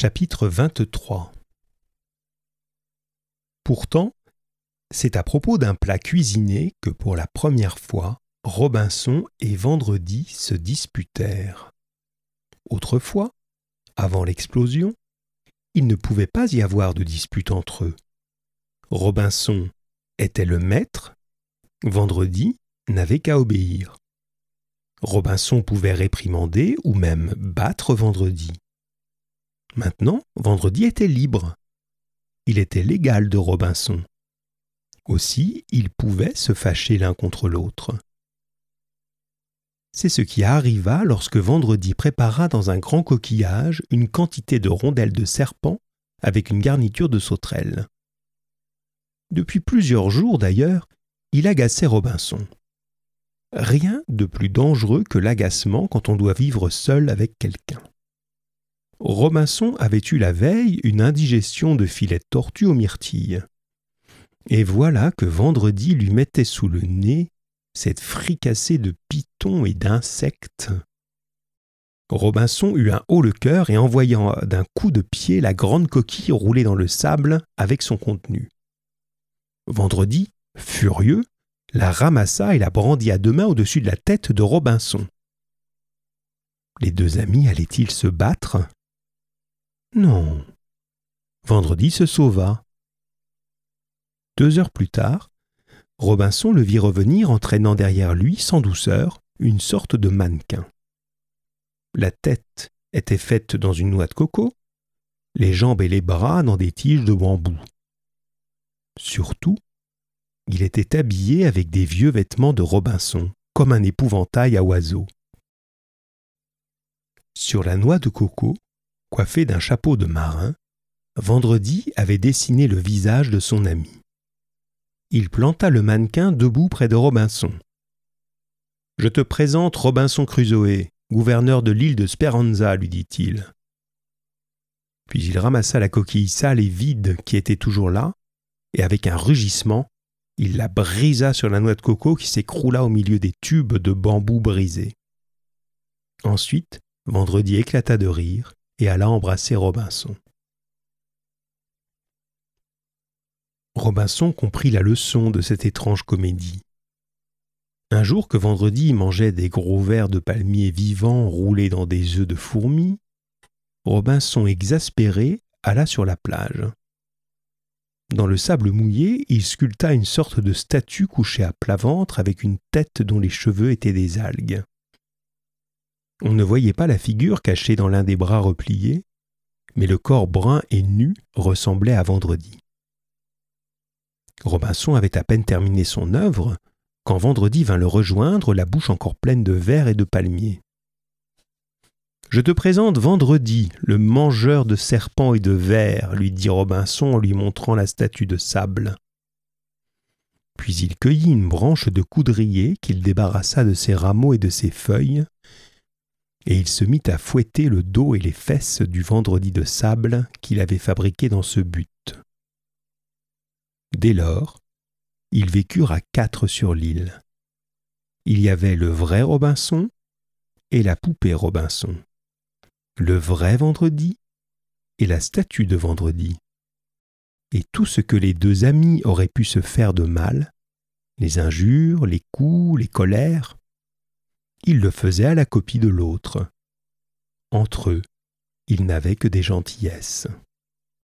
Chapitre 23 Pourtant, c'est à propos d'un plat cuisiné que pour la première fois, Robinson et Vendredi se disputèrent. Autrefois, avant l'explosion, il ne pouvait pas y avoir de dispute entre eux. Robinson était le maître, Vendredi n'avait qu'à obéir. Robinson pouvait réprimander ou même battre Vendredi. Maintenant, Vendredi était libre. Il était l'égal de Robinson. Aussi, ils pouvaient se fâcher l'un contre l'autre. C'est ce qui arriva lorsque Vendredi prépara dans un grand coquillage une quantité de rondelles de serpent avec une garniture de sauterelles. Depuis plusieurs jours d'ailleurs, il agaçait Robinson. Rien de plus dangereux que l'agacement quand on doit vivre seul avec quelqu'un. Robinson avait eu la veille une indigestion de filet de tortue aux myrtilles. Et voilà que vendredi lui mettait sous le nez cette fricassée de pitons et d'insectes. Robinson eut un haut le cœur et envoyant d'un coup de pied la grande coquille rouler dans le sable avec son contenu. Vendredi, furieux, la ramassa et la brandit à deux mains au-dessus de la tête de Robinson. Les deux amis allaient-ils se battre? Non. Vendredi se sauva. Deux heures plus tard, Robinson le vit revenir en traînant derrière lui, sans douceur, une sorte de mannequin. La tête était faite dans une noix de coco, les jambes et les bras dans des tiges de bambou. Surtout, il était habillé avec des vieux vêtements de Robinson, comme un épouvantail à oiseaux. Sur la noix de coco, coiffée d'un chapeau de marin, Vendredi avait dessiné le visage de son ami. Il planta le mannequin debout près de Robinson. Je te présente Robinson Crusoe, gouverneur de l'île de Speranza, lui dit-il. Puis il ramassa la coquille sale et vide qui était toujours là, et avec un rugissement, il la brisa sur la noix de coco qui s'écroula au milieu des tubes de bambou brisés. Ensuite, Vendredi éclata de rire et alla embrasser Robinson. Robinson comprit la leçon de cette étrange comédie. Un jour que Vendredi mangeait des gros vers de palmier vivants roulés dans des œufs de fourmis, Robinson exaspéré alla sur la plage. Dans le sable mouillé, il sculpta une sorte de statue couchée à plat ventre avec une tête dont les cheveux étaient des algues. On ne voyait pas la figure cachée dans l'un des bras repliés, mais le corps brun et nu ressemblait à Vendredi. Robinson avait à peine terminé son œuvre quand Vendredi vint le rejoindre, la bouche encore pleine de vers et de palmiers. Je te présente Vendredi, le mangeur de serpents et de vers, lui dit Robinson en lui montrant la statue de sable. Puis il cueillit une branche de coudrier qu'il débarrassa de ses rameaux et de ses feuilles, et il se mit à fouetter le dos et les fesses du vendredi de sable qu'il avait fabriqué dans ce but. Dès lors, ils vécurent à quatre sur l'île. Il y avait le vrai Robinson et la poupée Robinson le vrai vendredi et la statue de vendredi. Et tout ce que les deux amis auraient pu se faire de mal, les injures, les coups, les colères, ils le faisaient à la copie de l'autre. Entre eux, ils n'avaient que des gentillesses.